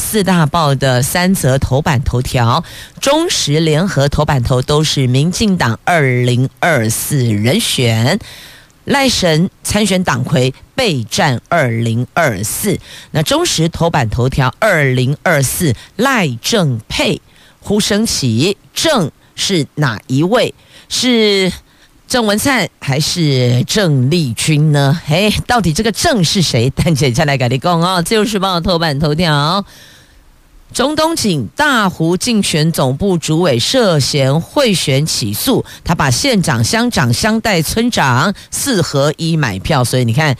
四大报的三则头版头条，中时联合头版头都是民进党二零二四人选。赖神参选党魁备战二零二四，那中时头版头条二零二四赖正配呼声起，正是哪一位？是郑文灿还是郑丽君呢？嘿，到底这个郑是谁？但姐再来给你讲哦，自由时报头版头条。中东锦大湖竞选总部主委涉嫌贿选起诉，他把县长、乡长、乡代、村长四合一买票，所以你看。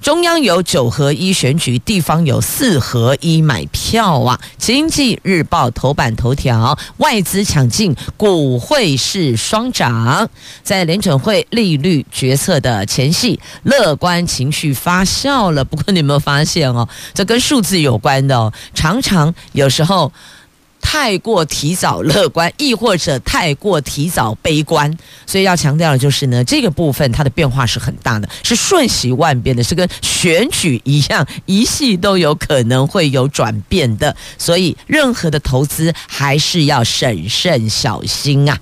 中央有九合一选举，地方有四合一买票啊！经济日报头版头条：外资抢进，股汇市双涨。在联准会利率决策的前夕，乐观情绪发酵了。不过你有没有发现哦？这跟数字有关的，常常有时候。太过提早乐观，亦或者太过提早悲观，所以要强调的就是呢，这个部分它的变化是很大的，是瞬息万变的，是跟选举一样，一系都有可能会有转变的。所以任何的投资还是要审慎小心啊。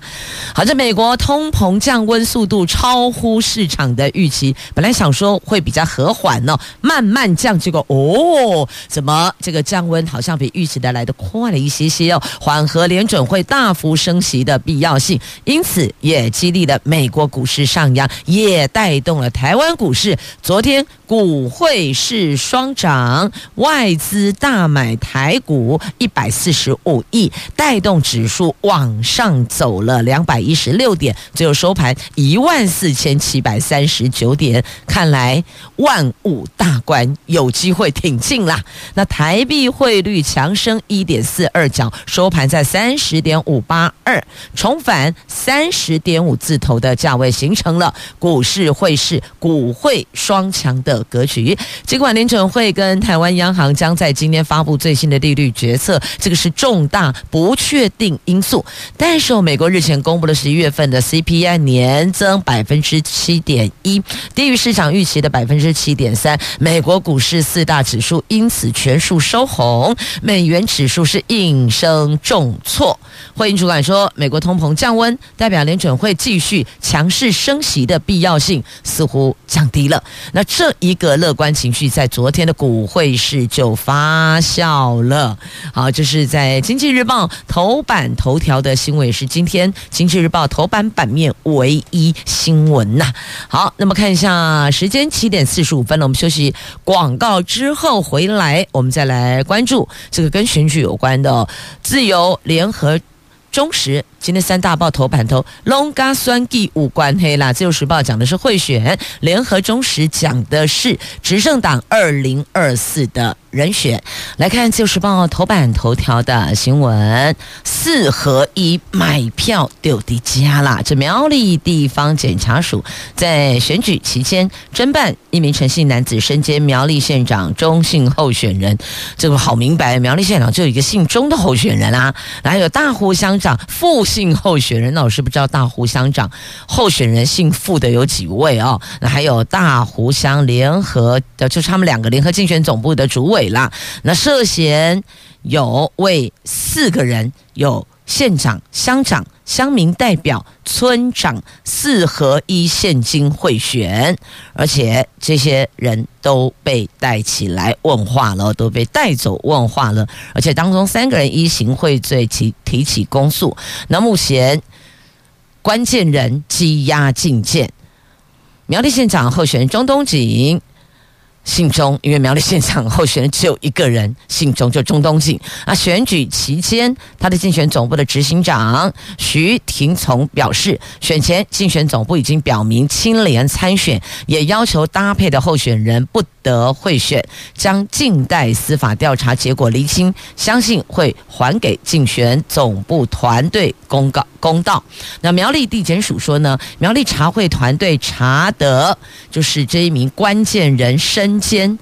好，在美国通膨降温速度超乎市场的预期，本来想说会比较和缓呢、哦，慢慢降，结果哦，怎么这个降温好像比预期的来得快了一些些。要缓和联准会大幅升息的必要性，因此也激励了美国股市上扬，也带动了台湾股市。昨天股汇市双涨，外资大买台股一百四十五亿，带动指数往上走了两百一十六点，最后收盘一万四千七百三十九点。看来万五大关有机会挺进啦。那台币汇率强升一点四二角。收盘在三十点五八二，重返三十点五字头的价位，形成了股市汇市股汇双强的格局。尽管联准会跟台湾央行将在今天发布最新的利率决策，这个是重大不确定因素。但是，美国日前公布了十一月份的 CPI 年增百分之七点一，低于市场预期的百分之七点三。美国股市四大指数因此全数收红，美元指数是应声。等重挫，会议主管说，美国通膨降温，代表联准会继续强势升息的必要性似乎降低了。那这一个乐观情绪在昨天的股汇市就发酵了。好，这是在经济日报头版头条的新闻，也是今天经济日报头版版面唯一新闻呐。好，那么看一下时间，七点四十五分了，我们休息广告之后回来，我们再来关注这个跟选举有关的。自由联合忠实。今天三大报头版头，拢跟选举无关黑啦。自由时报讲的是贿选，联合中时讲的是执政党二零二四的。人选来看《自由时报》头版头条的新闻：四合一买票丢迪加啦。这苗栗地方检察署在选举期间侦办一名陈姓男子身兼苗栗县长钟姓候选人。这个好明白，苗栗县长就有一个姓钟的候选人啦啊，还有大湖乡长傅姓候选人。那我是不知道大湖乡长候选人姓傅的有几位哦？那还有大湖乡联合的，就是他们两个联合竞选总部的主委。啦，那涉嫌有为四个人有县长、乡长、乡民代表、村长四合一现金贿选，而且这些人都被带起来问话了，都被带走问话了，而且当中三个人依行贿罪提提起公诉。那目前关键人羁押禁见，苗栗县长候选人钟东锦。姓钟，因为苗栗县长候选人只有一个人姓钟，就钟东锦。啊，选举期间，他的竞选总部的执行长徐廷从表示，选前竞选总部已经表明清廉参选，也要求搭配的候选人不得贿选，将静待司法调查结果厘清，相信会还给竞选总部团队公告公道。那苗栗地检署说呢，苗栗查会团队查得就是这一名关键人身兼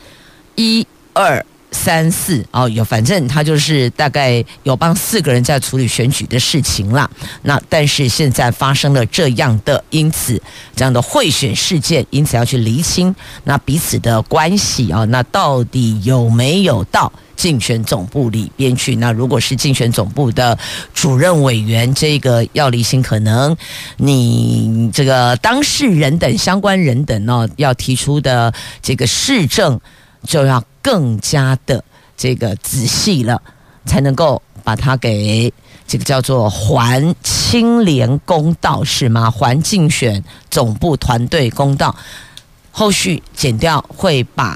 一二。三四哦，有反正他就是大概有帮四个人在处理选举的事情啦。那但是现在发生了这样的，因此这样的贿选事件，因此要去厘清那彼此的关系啊。那到底有没有到竞选总部里边去？那如果是竞选总部的主任委员，这个要厘清，可能你这个当事人等相关人等哦，要提出的这个市政就要。更加的这个仔细了，才能够把它给这个叫做还清廉公道是吗？还竞选总部团队公道。后续检调会把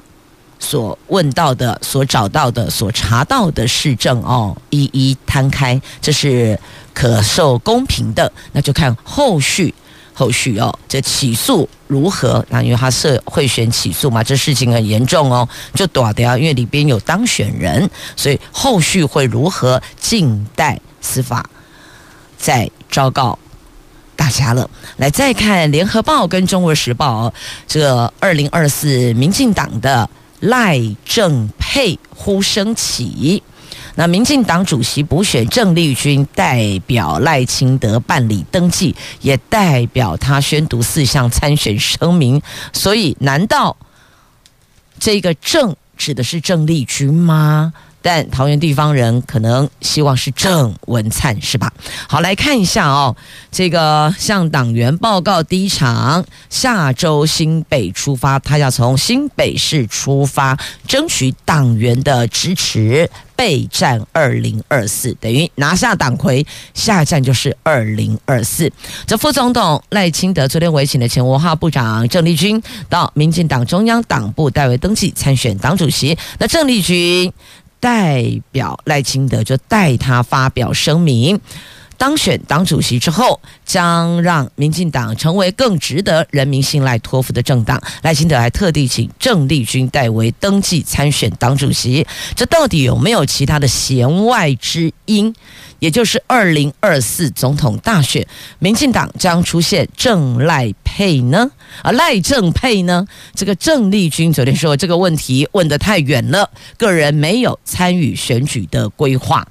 所问到的、所找到的、所查到的市政哦，一一摊开，这是可受公平的。那就看后续。后续哦，这起诉如何？那因为他是贿选起诉嘛，这事情很严重哦，就躲掉，因为里边有当选人，所以后续会如何？静待司法再昭告大家了。来再看《联合报》跟《中国时报》哦，这二零二四民进党的赖正配呼声起。那民进党主席补选郑丽君代表赖清德办理登记，也代表他宣读四项参选声明。所以，难道这个郑指的是郑丽君吗？但桃园地方人可能希望是郑文灿，是吧？好，来看一下哦，这个向党员报告第一场，下周新北出发，他要从新北市出发，争取党员的支持，备战二零二四，等于拿下党魁，下一站就是二零二四。这副总统赖清德昨天委请的前文化部长郑丽君到民进党中央党部代为登记参选党主席，那郑丽君。代表赖清德就代他发表声明，当选党主席之后，将让民进党成为更值得人民信赖托付的政党。赖清德还特地请郑丽君代为登记参选党主席，这到底有没有其他的弦外之音？也就是二零二四总统大选，民进党将出现郑赖配呢？啊，赖郑配呢？这个郑丽君昨天说这个问题问得太远了，个人没有参与选举的规划，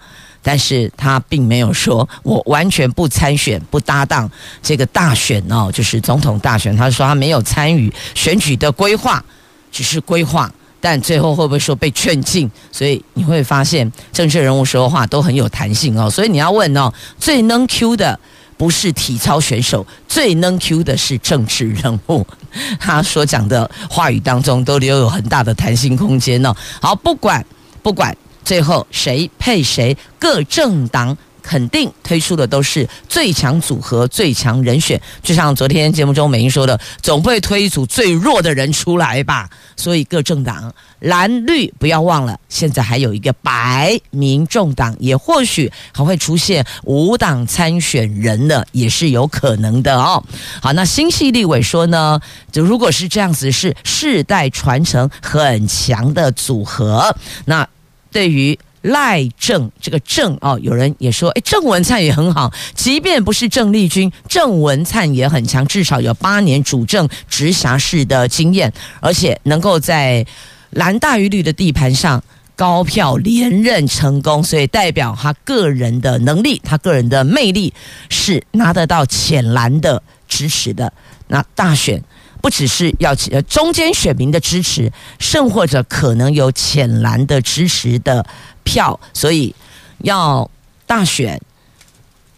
但是他并没有说我完全不参选、不搭档这个大选哦，就是总统大选。他说他没有参与选举的规划，只是规划。但最后会不会说被劝进？所以你会发现政治人物说话都很有弹性哦。所以你要问哦，最能 Q 的不是体操选手，最能 Q 的是政治人物。他所讲的话语当中都留有很大的弹性空间哦。好，不管不管最后谁配谁，各政党。肯定推出的都是最强组合、最强人选，就像昨天节目中美英说的，总不会推一组最弱的人出来吧？所以各政党蓝绿不要忘了，现在还有一个白民众党，也或许还会出现无党参选人的，也是有可能的哦。好，那新系立委说呢，就如果是这样子，是世代传承很强的组合，那对于。赖政这个政哦，有人也说，哎，郑文灿也很好，即便不是郑丽君，郑文灿也很强，至少有八年主政直辖市的经验，而且能够在蓝大于绿的地盘上高票连任成功，所以代表他个人的能力，他个人的魅力是拿得到浅蓝的支持的。那大选。不只是要呃中间选民的支持，甚或者可能有浅蓝的支持的票，所以要大选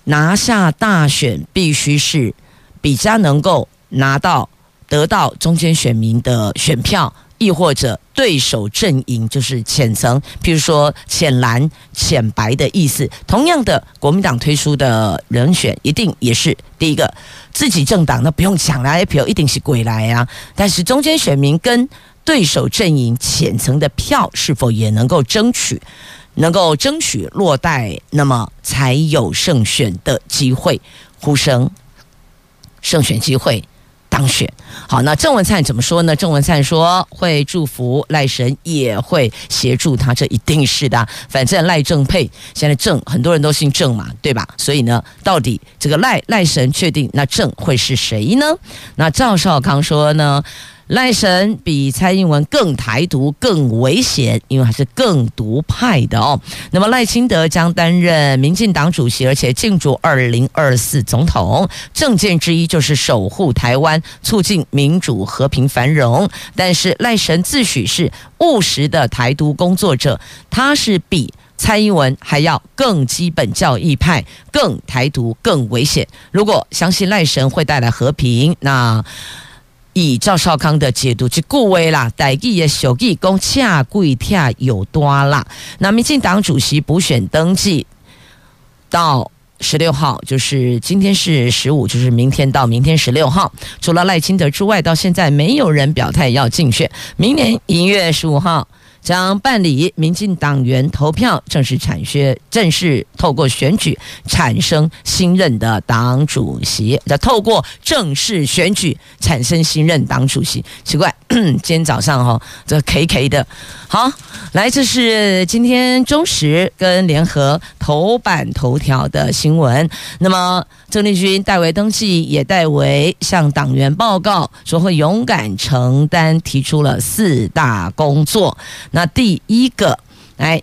拿下大选，必须是比较能够拿到得到中间选民的选票。亦或者对手阵营就是浅层，譬如说浅蓝、浅白的意思。同样的，国民党推出的人选一定也是第一个自己政党，那不用讲了，票一定是鬼来啊。但是中间选民跟对手阵营浅层的票是否也能够争取，能够争取落袋，那么才有胜选的机会。呼声胜选机会。当选。好，那郑文灿怎么说呢？郑文灿说会祝福赖神，也会协助他，这一定是的。反正赖郑配，现在郑很多人都姓郑嘛，对吧？所以呢，到底这个赖赖神确定，那郑会是谁呢？那赵少康说呢？赖神比蔡英文更台独、更危险，因为他是更独派的哦。那么赖清德将担任民进党主席，而且竞逐二零二四总统，政见之一就是守护台湾、促进民主、和平、繁荣。但是赖神自诩是务实的台独工作者，他是比蔡英文还要更基本教义派、更台独、更危险。如果相信赖神会带来和平，那。以赵少康的解读去顾威啦，台记也小记公恰贵跳有多啦。那民进党主席补选登记到十六号，就是今天是十五，就是明天到明天十六号。除了赖清德之外，到现在没有人表态要竞选。明年一月十五号。将办理民进党员投票，正式产生，正式透过选举产生新任的党主席。要透过正式选举产生新任党主席，奇怪，今天早上哈、哦，这 K K 的。好，来，这是今天中时跟联合头版头条的新闻。那么。郑丽君代为登记，也代为向党员报告，说会勇敢承担，提出了四大工作。那第一个，来，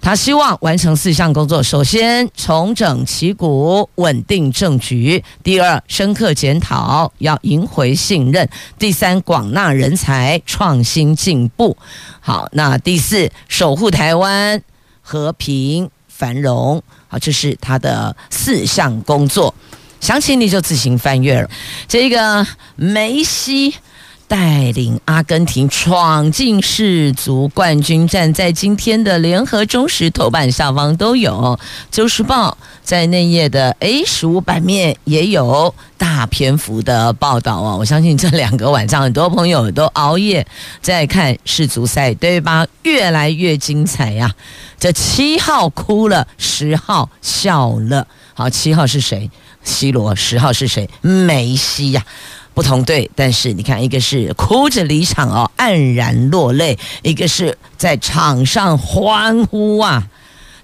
他希望完成四项工作：首先，重整旗鼓，稳定政局；第二，深刻检讨，要赢回信任；第三，广纳人才，创新进步。好，那第四，守护台湾和平繁荣。好，这是他的四项工作，详情你就自行翻阅了。这个梅西带领阿根廷闯进世足冠军战，在今天的联合中时头版下方都有，《周时报》在内页的 A 十五版面也有大篇幅的报道哦。我相信这两个晚上，很多朋友都熬夜在看世足赛，对吧？越来越精彩呀！这七号哭了，十号笑了。好，七号是谁？C 罗。十号是谁？梅西呀。不同队，但是你看，一个是哭着离场哦，黯然落泪；一个是在场上欢呼啊。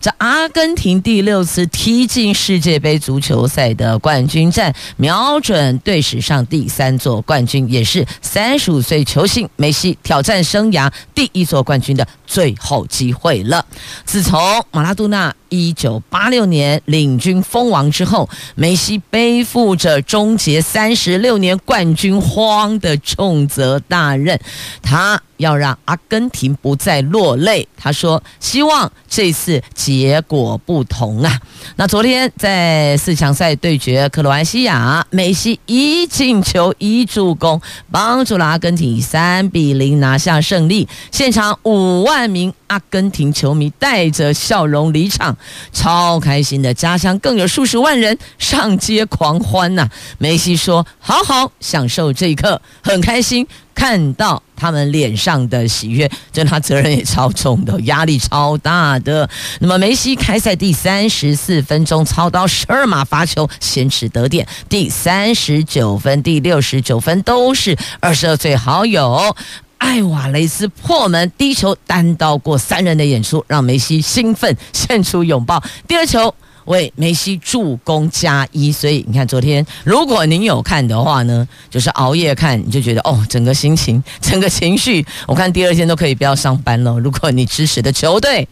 这阿根廷第六次踢进世界杯足球赛的冠军战，瞄准队史上第三座冠军，也是三十五岁球星梅西挑战生涯第一座冠军的最后机会了。自从马拉多纳一九八六年领军封王之后，梅西背负着终结三十六年冠军荒的重责大任，他。要让阿根廷不再落泪，他说希望这次结果不同啊。那昨天在四强赛对决克罗埃西亚，梅西一进球一助攻，帮助了阿根廷三比零拿下胜利。现场五万名阿根廷球迷带着笑容离场，超开心的。家乡更有数十万人上街狂欢呐、梅西说：“好好享受这一刻，很开心。”看到他们脸上的喜悦，真他责任也超重的，压力超大的。那么梅西开赛第三十四分钟操刀十二码罚球，先驰得点。第三十九分、第六十九分都是二十二岁好友艾瓦雷斯破门，第一球单刀过三人的演出，让梅西兴奋献出拥抱。第二球。为梅西助攻加一，所以你看，昨天如果您有看的话呢，就是熬夜看，你就觉得哦，整个心情、整个情绪，我看第二天都可以不要上班了。如果你支持的球队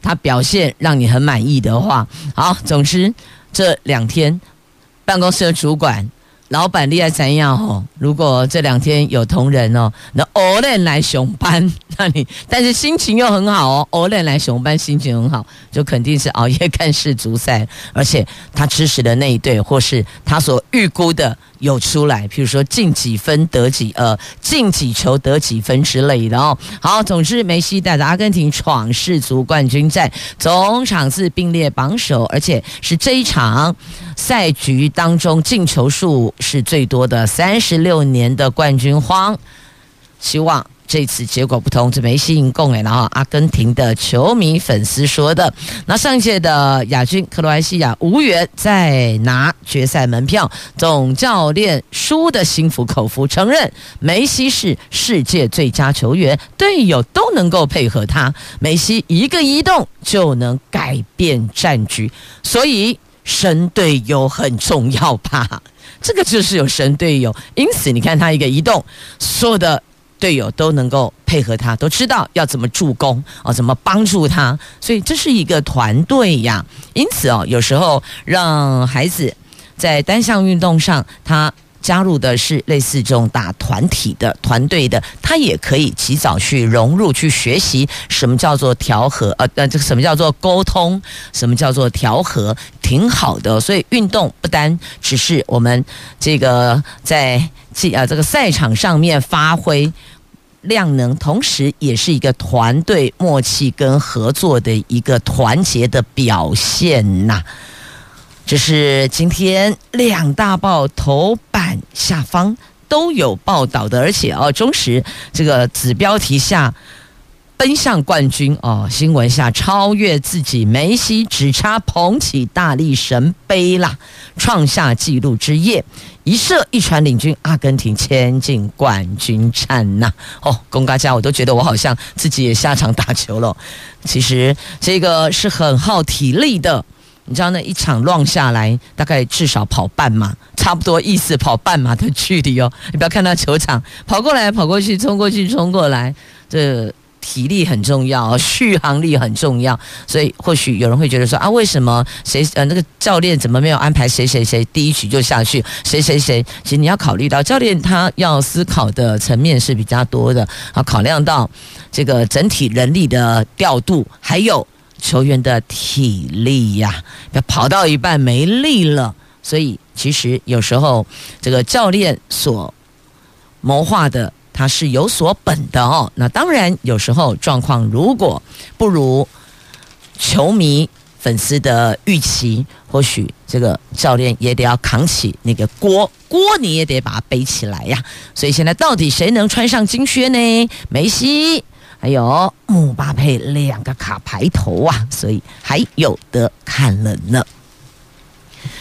他表现让你很满意的话，好，总之这两天办公室的主管。老板厉害怎样哦？如果这两天有同仁哦，那偶然来熊班，那你但是心情又很好哦，偶然来熊班心情很好，就肯定是熬夜看世足赛，而且他支持的那一队或是他所预估的有出来，譬如说进几分得几呃进几球得几分之类的哦。好，总之梅西带着阿根廷闯世足冠军战，总场次并列榜首，而且是这一场赛局当中进球数是最多的，三十六年的冠军荒，希望这次结果不同，这梅西引供诶，然后阿根廷的球迷粉丝说的。那上一届的亚军克罗埃西亚无缘再拿决赛门票，总教练输得心服口服，承认梅西是世界最佳球员，队友都能够配合他，梅西一个移动就能改变战局，所以神队友很重要吧？这个就是有神队友，因此你看他一个移动，所有的。队友都能够配合他，都知道要怎么助攻哦，怎么帮助他，所以这是一个团队呀。因此哦，有时候让孩子在单项运动上，他加入的是类似这种打团体的团队的，他也可以及早去融入、去学习什么叫做调和，呃呃，这个什么叫做沟通，什么叫做调和，挺好的。所以运动不单只是我们这个在。啊，这个赛场上面发挥量能，同时也是一个团队默契跟合作的一个团结的表现呐。这是今天两大报头版下方都有报道的，而且哦，中时这个子标题下。奔向冠军哦！新闻下超越自己，梅西只差捧起大力神杯啦，创下纪录之夜，一射一传领军，阿根廷前进冠军战呐、哦，公嘎家，我都觉得我好像自己也下场打球了。其实这个是很耗体力的，你知道那一场乱下来，大概至少跑半马，差不多意思跑半马的距离哦。你不要看他球场跑过来跑过去，冲过去冲过来，这。体力很重要，续航力很重要，所以或许有人会觉得说啊，为什么谁呃那个教练怎么没有安排谁谁谁第一局就下去？谁谁谁？其实你要考虑到教练他要思考的层面是比较多的，啊，考量到这个整体人力的调度，还有球员的体力呀，要跑到一半没力了，所以其实有时候这个教练所谋划的。他是有所本的哦，那当然有时候状况如果不如球迷粉丝的预期，或许这个教练也得要扛起那个锅，锅你也得把它背起来呀。所以现在到底谁能穿上金靴呢？梅西还有姆巴佩两个卡牌头啊，所以还有得看了呢。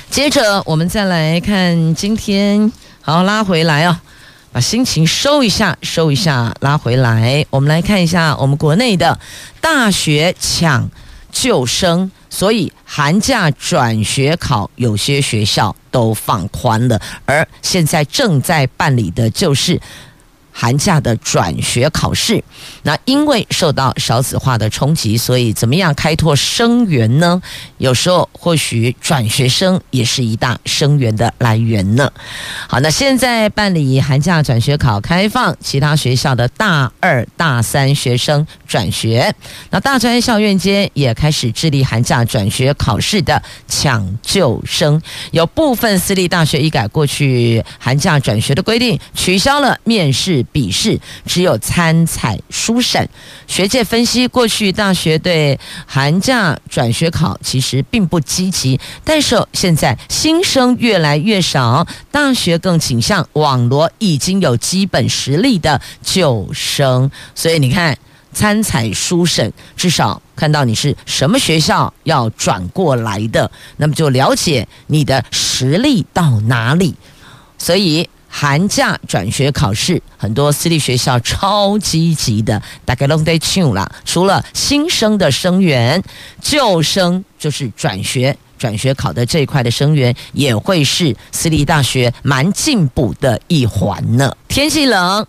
接着我们再来看今天，好，拉回来啊、哦。把心情收一下，收一下，拉回来。我们来看一下我们国内的大学抢救生，所以寒假转学考有些学校都放宽了，而现在正在办理的就是。寒假的转学考试，那因为受到少子化的冲击，所以怎么样开拓生源呢？有时候或许转学生也是一大生源的来源呢。好，那现在办理寒假转学考开放，其他学校的大二、大三学生转学，那大专校院间也开始致力寒假转学考试的抢救生。有部分私立大学一改过去寒假转学的规定，取消了面试。笔试只有参采书审，学界分析，过去大学对寒假转学考其实并不积极，但是现在新生越来越少，大学更倾向网罗已经有基本实力的旧生，所以你看参采书审，至少看到你是什么学校要转过来的，那么就了解你的实力到哪里，所以。寒假转学考试，很多私立学校超积极的，大概都得抢了。除了新生的生源，旧生就是转学转学考的这一块的生源，也会是私立大学蛮进补的一环呢。天气冷，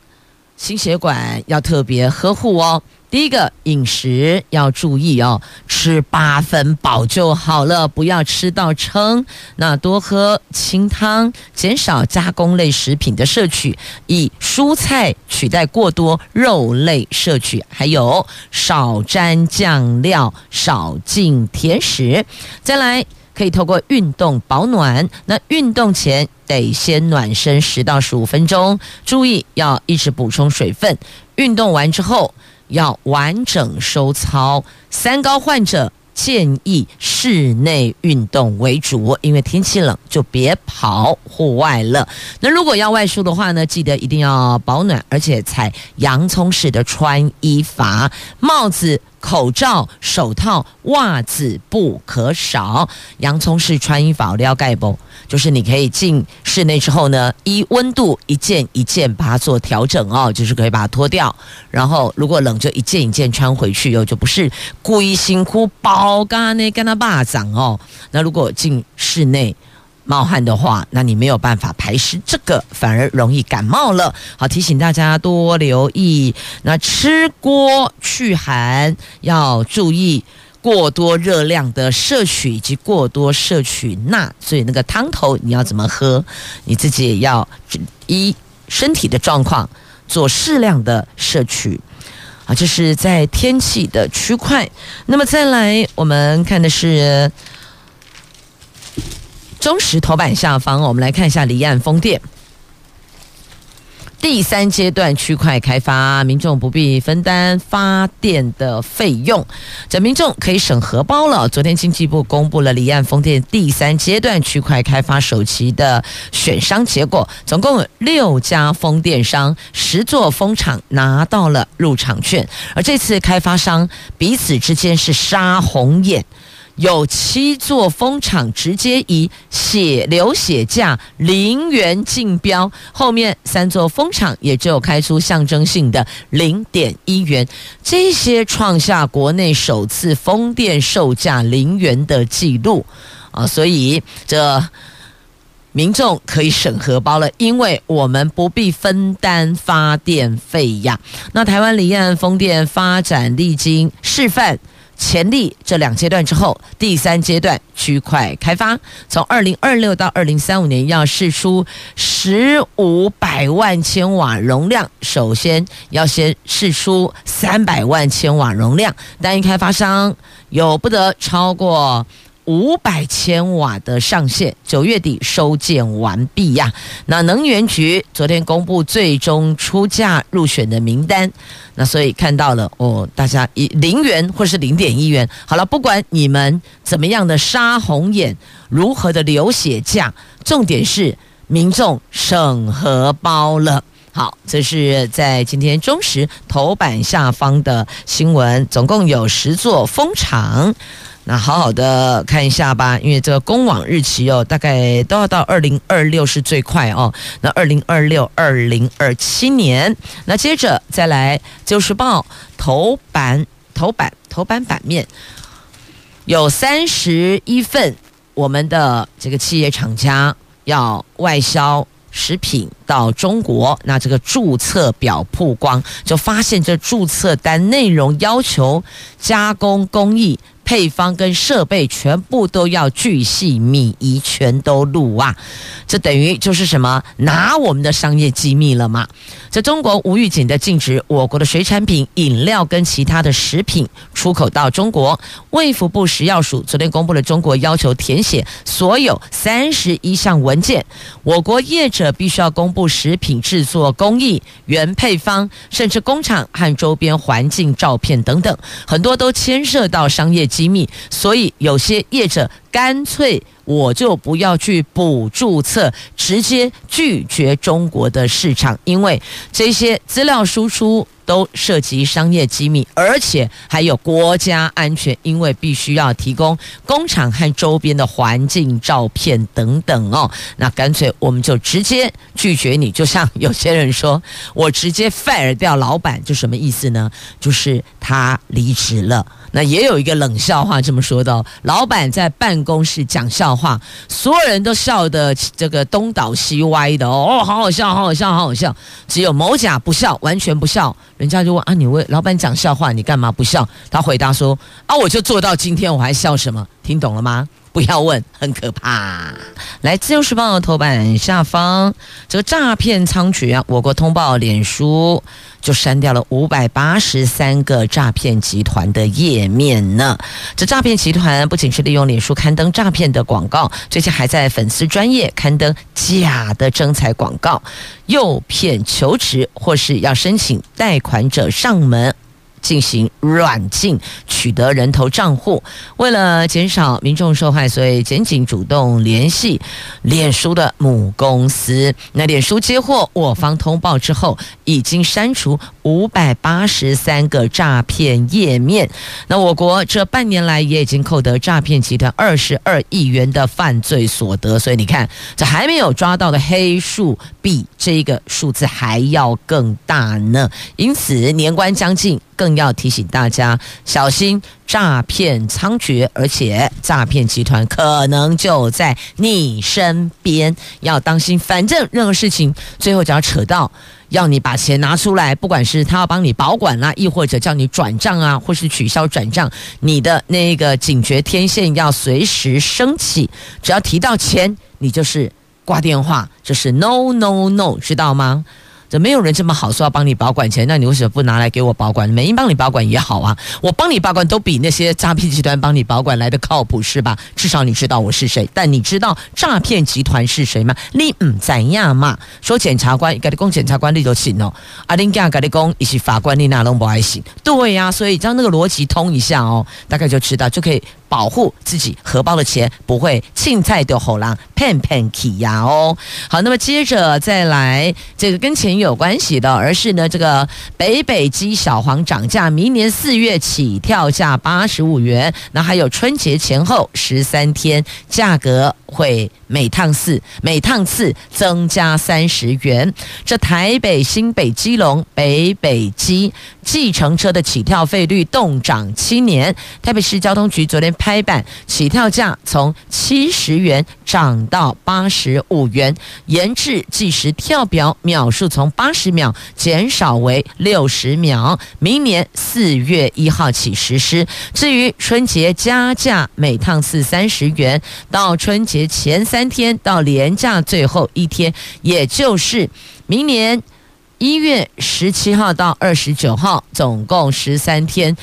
心血管要特别呵护哦。第一个饮食要注意哦，吃八分饱就好了，不要吃到撑。那多喝清汤，减少加工类食品的摄取，以蔬菜取代过多肉类摄取，还有少沾酱料，少进甜食。再来可以透过运动保暖，那运动前得先暖身十到十五分钟，注意要一直补充水分。运动完之后。要完整收操，三高患者建议室内运动为主，因为天气冷就别跑户外了。那如果要外出的话呢，记得一定要保暖，而且采洋葱式的穿衣法，帽子。口罩、手套、袜子不可少。洋葱式穿衣法了解不？就是你可以进室内之后呢，依温度一件一件把它做调整哦，就是可以把它脱掉。然后如果冷就一件一件穿回去哟，就不是故意辛苦包干呢跟他霸掌哦。那如果进室内。冒汗的话，那你没有办法排湿，这个反而容易感冒了。好，提醒大家多留意。那吃锅去寒要注意过多热量的摄取以及过多摄取钠，所以那个汤头你要怎么喝，你自己也要依身体的状况做适量的摄取。啊，这是在天气的区块。那么再来，我们看的是。中石头版下方，我们来看一下离岸风电第三阶段区块开发，民众不必分担发电的费用，这民众可以省荷包了。昨天经济部公布了离岸风电第三阶段区块开发首期的选商结果，总共有六家风电商，十座风场拿到了入场券，而这次开发商彼此之间是杀红眼。有七座风场直接以血流血价零元竞标，后面三座风场也只有开出象征性的零点一元，这些创下国内首次风电售价零元的记录啊！所以这民众可以省荷包了，因为我们不必分担发电费呀。那台湾离岸风电发展历经示范。潜力这两阶段之后，第三阶段区块开发，从二零二六到二零三五年要试出十五百万千瓦容量，首先要先试出三百万千瓦容量，单一开发商有不得超过。五百千瓦的上限，九月底收件完毕呀。那能源局昨天公布最终出价入选的名单，那所以看到了哦，大家以零元或是零点一元，好了，不管你们怎么样的杀红眼，如何的流血价，重点是民众省荷包了。好，这是在今天中时头版下方的新闻，总共有十座风场。那好好的看一下吧，因为这个公网日期哦，大概都要到二零二六是最快哦。那二零二六、二零二七年，那接着再来《就是报》头版、头版、头版版面有三十一份，我们的这个企业厂家要外销食品到中国，那这个注册表曝光，就发现这注册单内容要求加工工艺。配方跟设备全部都要巨细靡遗，全都录啊！这等于就是什么？拿我们的商业机密了吗？在中国无预警的禁止我国的水产品、饮料跟其他的食品出口到中国。卫福部食药署昨天公布了中国要求填写所有三十一项文件，我国业者必须要公布食品制作工艺、原配方，甚至工厂和周边环境照片等等，很多都牵涉到商业机密，所以有些业者干脆。我就不要去补注册，直接拒绝中国的市场，因为这些资料输出都涉及商业机密，而且还有国家安全，因为必须要提供工厂和周边的环境照片等等哦。那干脆我们就直接拒绝你，就像有些人说我直接 fire 掉老板，就什么意思呢？就是他离职了。那也有一个冷笑话这么说的：老板在办公室讲笑话，所有人都笑得这个东倒西歪的哦，哦，好好笑，好好笑，好好笑。只有某甲不笑，完全不笑。人家就问啊，你为老板讲笑话，你干嘛不笑？他回答说啊，我就做到今天，我还笑什么？听懂了吗？不要问，很可怕。来，自由时报头版下方，这个诈骗猖獗啊！我国通报脸书就删掉了五百八十三个诈骗集团的页面呢。这诈骗集团不仅是利用脸书刊登诈骗的广告，最近还在粉丝专页刊登假的征才广告，诱骗求职或是要申请贷款者上门。进行软禁，取得人头账户。为了减少民众受害，所以检警主动联系脸书的母公司。那脸书接获我方通报之后，已经删除五百八十三个诈骗页面。那我国这半年来也已经扣得诈骗集团二十二亿元的犯罪所得。所以你看，这还没有抓到的黑数比这个数字还要更大呢。因此，年关将近。更要提醒大家小心诈骗猖獗，而且诈骗集团可能就在你身边，要当心。反正任何事情最后只要扯到要你把钱拿出来，不管是他要帮你保管啊，亦或者叫你转账啊，或是取消转账，你的那个警觉天线要随时升起。只要提到钱，你就是挂电话，就是 no no no，知道吗？这没有人这么好说要帮你保管钱，那你为什么不拿来给我保管？没人帮你保管也好啊，我帮你保管都比那些诈骗集团帮你保管来的靠谱是吧？至少你知道我是谁，但你知道诈骗集团是谁吗？你唔怎样嘛？说检察官，跟你讲检察官你就行哦，阿林家跟你讲一些法官你哪拢不爱行？对呀、啊，所以将那个逻辑通一下哦，大概就知道就可以。保护自己荷包的钱不会青菜丢后浪骗骗起呀哦。好，那么接着再来这个跟钱有关系的，而是呢这个北北基小黄涨价，明年四月起跳价八十五元，那还有春节前后十三天价格会每趟次每趟次增加三十元。这台北新北基隆北北基计程车的起跳费率动涨七年，台北市交通局昨天。拍板，起跳价从七十元涨到八十五元，延至计时跳表秒数从八十秒减少为六十秒，明年四月一号起实施。至于春节加价，每趟次三十元，到春节前三天到连假最后一天，也就是明年一月十七号到二十九号，总共十三天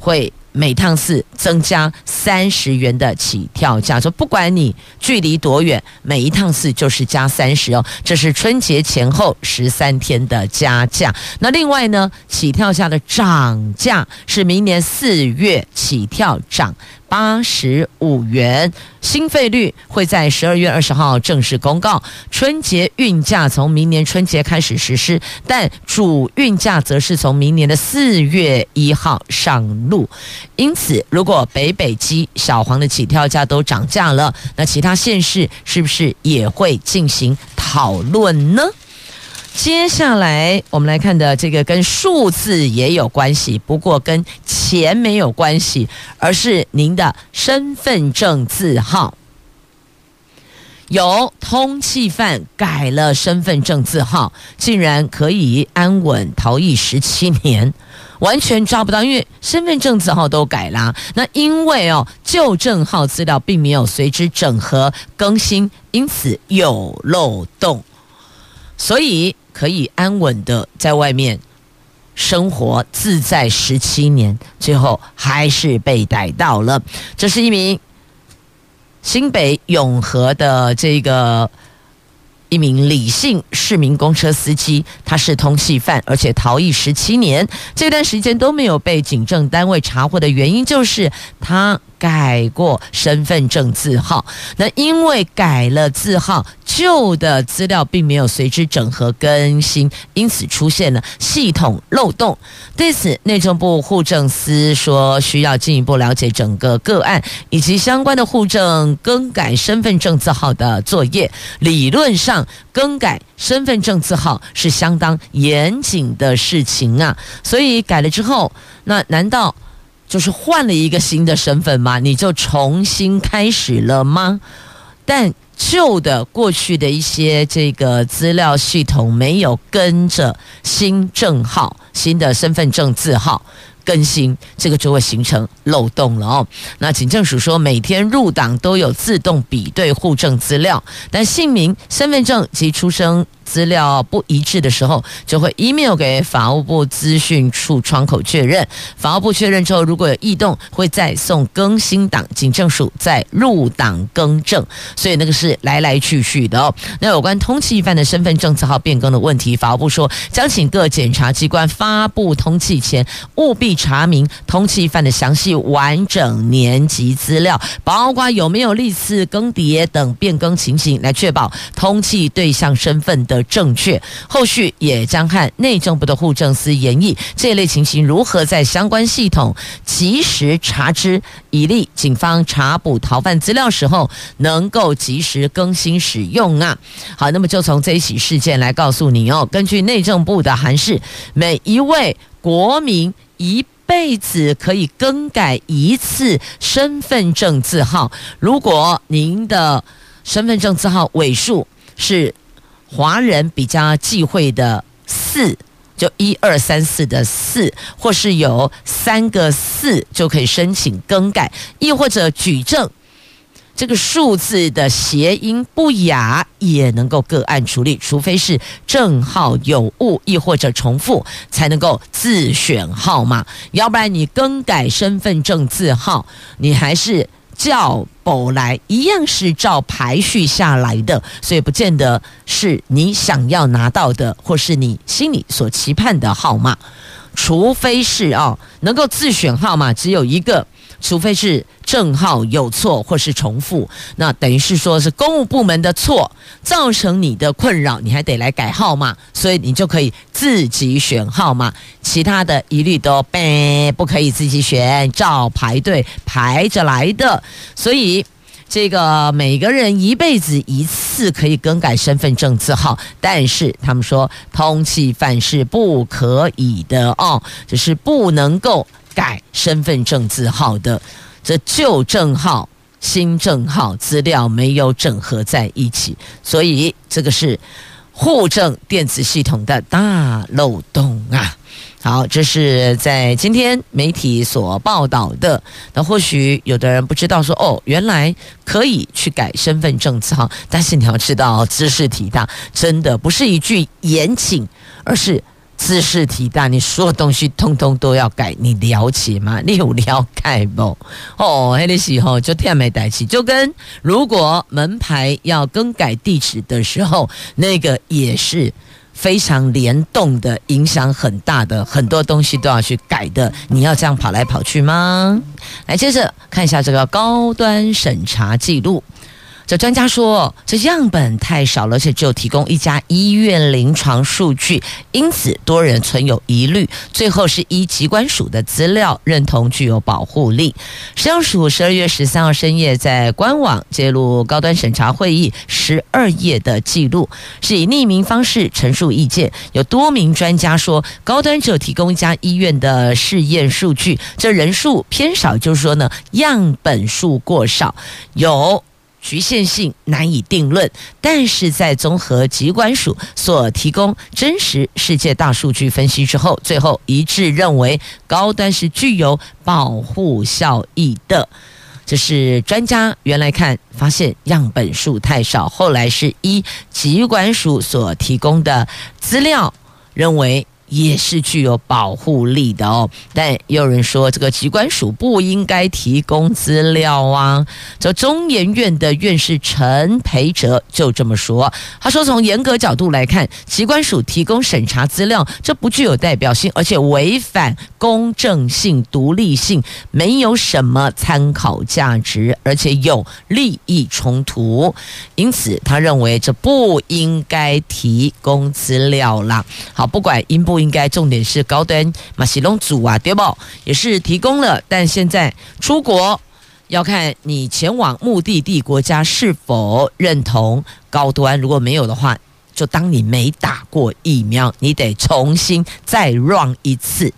会。每趟次增加三十元的起跳价，说不管你距离多远，每一趟次就是加三十哦。这是春节前后十三天的加价。那另外呢，起跳价的涨价是明年四月起跳涨。八十五元，新费率会在十二月二十号正式公告。春节运价从明年春节开始实施，但主运价则是从明年的四月一号上路。因此，如果北北基小黄的起跳价都涨价了，那其他县市是不是也会进行讨论呢？接下来我们来看的这个跟数字也有关系，不过跟钱没有关系，而是您的身份证字号。有通缉犯改了身份证字号，竟然可以安稳逃逸十七年，完全抓不到，因为身份证字号都改了。那因为哦，旧证号资料并没有随之整合更新，因此有漏洞，所以。可以安稳的在外面生活自在十七年，最后还是被逮到了。这是一名新北永和的这个一名李姓市民公车司机，他是通缉犯，而且逃逸十七年，这段时间都没有被警政单位查获的原因，就是他。改过身份证字号，那因为改了字号，旧的资料并没有随之整合更新，因此出现了系统漏洞。对此，内政部户政司说，需要进一步了解整个个案以及相关的户政更改身份证字号的作业。理论上，更改身份证字号是相当严谨的事情啊，所以改了之后，那难道？就是换了一个新的身份吗？你就重新开始了吗？但旧的过去的一些这个资料系统没有跟着新证号、新的身份证字号更新，这个就会形成漏洞了哦。那警政署说，每天入党都有自动比对户政资料，但姓名、身份证及出生资料不一致的时候，就会 email 给法务部资讯处窗口确认。法务部确认之后，如果有异动，会再送更新档，警政署再入档更正。所以那个是来来去去的哦。那有关通缉犯的身份证字号变更的问题，法务部说将请各检察机关发布通缉前，务必查明通缉犯的详细完整年级资料，包括有没有历次更迭等变更情形，来确保通缉对象身份的正确。后续也将和内政部的户政司研议这一类情形如何在相关系统及时查知，以利警方查捕逃犯资料时候能够及时更新使用啊。好，那么就从这一起事件来告诉你哦，根据内政部的函释，每一位国民一辈子可以更改一次身份证字号。如果您的身份证字号尾数是华人比较忌讳的四，就一二三四的四，或是有三个四就可以申请更改，亦或者举证这个数字的谐音不雅，也能够个案处理，除非是证号有误，亦或者重复，才能够自选号码，要不然你更改身份证字号，你还是。叫宝来一样是照排序下来的，所以不见得是你想要拿到的，或是你心里所期盼的号码，除非是哦，能够自选号码只有一个。除非是证号有错或是重复，那等于是说是公务部门的错造成你的困扰，你还得来改号码，所以你就可以自己选号码，其他的一律都呗，不可以自己选，照排队排着来的。所以这个每个人一辈子一次可以更改身份证字号，但是他们说通缉犯是不可以的哦，就是不能够。改身份证字号的这旧证号、新证号资料没有整合在一起，所以这个是户政电子系统的大漏洞啊！好，这是在今天媒体所报道的。那或许有的人不知道说，哦，原来可以去改身份证字号，但是你要知道，兹事体大，真的不是一句严请，而是。兹事体大，你所有东西通通都要改，你了解吗？你有了解不？哦，那个时候就天没带起，就跟如果门牌要更改地址的时候，那个也是非常联动的，影响很大的，很多东西都要去改的。你要这样跑来跑去吗？来，接着看一下这个高端审查记录。这专家说，这样本太少了，而且只有提供一家医院临床数据，因此多人存有疑虑。最后是依机关署的资料，认同具有保护力。食药署十二月十三号深夜在官网揭露高端审查会议十二页的记录，是以匿名方式陈述意见。有多名专家说，高端只有提供一家医院的试验数据，这人数偏少，就是说呢，样本数过少，有。局限性难以定论，但是在综合疾管署所提供真实世界大数据分析之后，最后一致认为高端是具有保护效益的。这是专家原来看发现样本数太少，后来是一疾管署所提供的资料认为。也是具有保护力的哦，但也有人说这个机关署不应该提供资料啊。这中研院的院士陈培哲就这么说，他说从严格角度来看，机关署提供审查资料，这不具有代表性，而且违反公正性、独立性，没有什么参考价值，而且有利益冲突，因此他认为这不应该提供资料啦。好，不管应不。应该重点是高端马西龙组啊，对不？也是提供了，但现在出国要看你前往目的地国家是否认同高端，如果没有的话。就当你没打过疫苗，你得重新再 run 一次。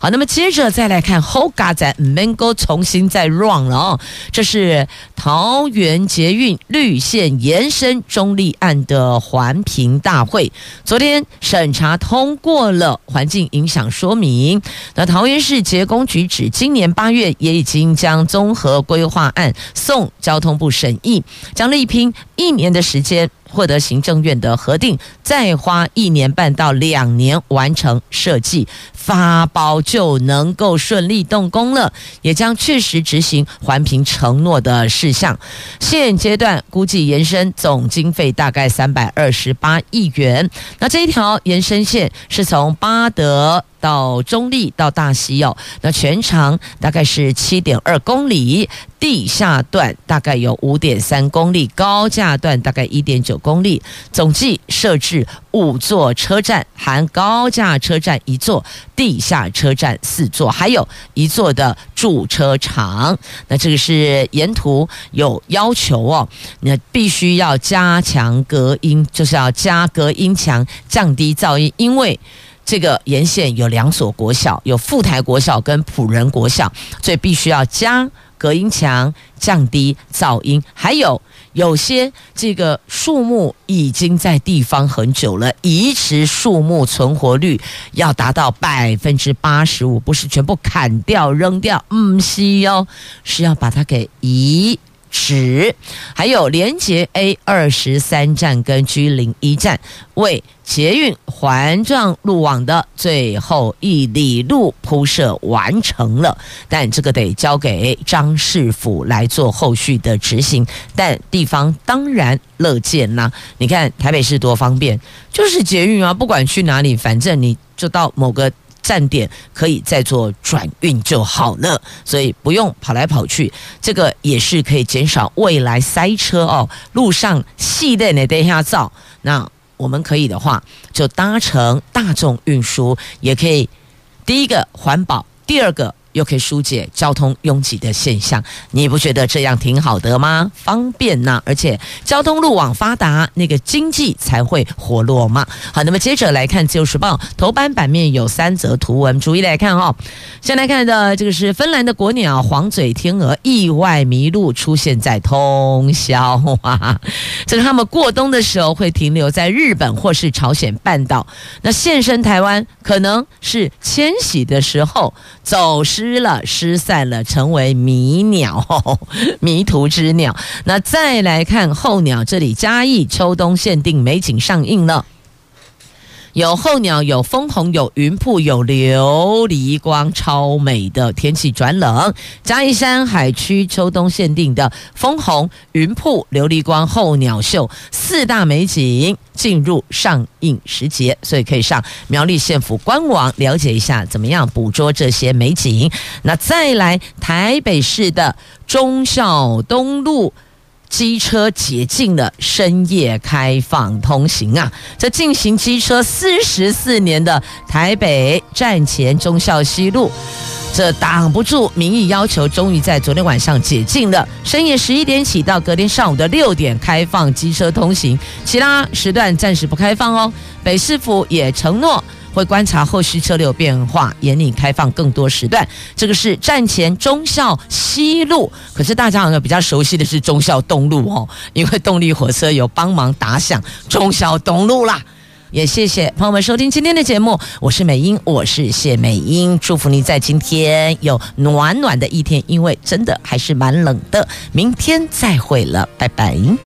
好，那么接着再来看后嘎仔能够重新再 run 了哦。这是桃园捷运绿线延伸中立案的环评大会，昨天审查通过了环境影响说明。那桃园市捷工局指，今年八月也已经将综合规划案送交通部审议，将力拼一年的时间。获得行政院的核定，再花一年半到两年完成设计发包，就能够顺利动工了，也将确实执行环评承诺的事项。现阶段估计延伸总经费大概三百二十八亿元。那这一条延伸线是从巴德。到中立到大溪哦，那全长大概是七点二公里，地下段大概有五点三公里，高架段大概一点九公里，总计设置五座车站，含高架车站一座，地下车站四座，还有一座的驻车场。那这个是沿途有要求哦，那必须要加强隔音，就是要加隔音墙，降低噪音，因为。这个沿线有两所国小，有富台国小跟普仁国小，所以必须要加隔音墙，降低噪音。还有有些这个树木已经在地方很久了，移植树木存活率要达到百分之八十五，不是全部砍掉扔掉，嗯，是哟，是要把它给移。十，还有连接 A 二十三站跟 G 零一站，为捷运环状路网的最后一里路铺设完成了，但这个得交给张市府来做后续的执行，但地方当然乐见呐。你看台北市多方便，就是捷运啊，不管去哪里，反正你就到某个。站点可以再做转运就好了，所以不用跑来跑去，这个也是可以减少未来塞车哦。路上系列的你等下照，那我们可以的话就搭乘大众运输，也可以。第一个环保，第二个。又可以疏解交通拥挤的现象，你不觉得这样挺好的吗？方便呐，而且交通路网发达，那个经济才会活络嘛。好，那么接着来看《自由时报》头版版面有三则图文，逐一来看哦。先来看的这个是芬兰的国鸟黄嘴天鹅意外迷路，出现在通宵啊。这是他们过冬的时候会停留在日本或是朝鲜半岛，那现身台湾可能是迁徙的时候走失。失了，失散了，成为迷鸟，迷途之鸟。那再来看候鸟，这里嘉义秋冬限定美景上映了。有候鸟，有枫红，有云瀑，有琉璃光，超美的。天气转冷，嘉义山海区秋冬限定的枫红、云瀑、琉璃光候鸟秀四大美景进入上映时节，所以可以上苗栗县府官网了解一下怎么样捕捉这些美景。那再来台北市的忠孝东路。机车解禁了，深夜开放通行啊！这进行机车四十四年的台北站前忠孝西路，这挡不住民意要求，终于在昨天晚上解禁了。深夜十一点起到隔天上午的六点开放机车通行，其他时段暂时不开放哦。北市府也承诺。会观察后续车流变化，严令开放更多时段。这个是站前忠孝西路，可是大家好像比较熟悉的是忠孝东路哦，因为动力火车有帮忙打响忠孝东路啦。也谢谢朋友们收听今天的节目，我是美英，我是谢美英，祝福你在今天有暖暖的一天，因为真的还是蛮冷的。明天再会了，拜拜。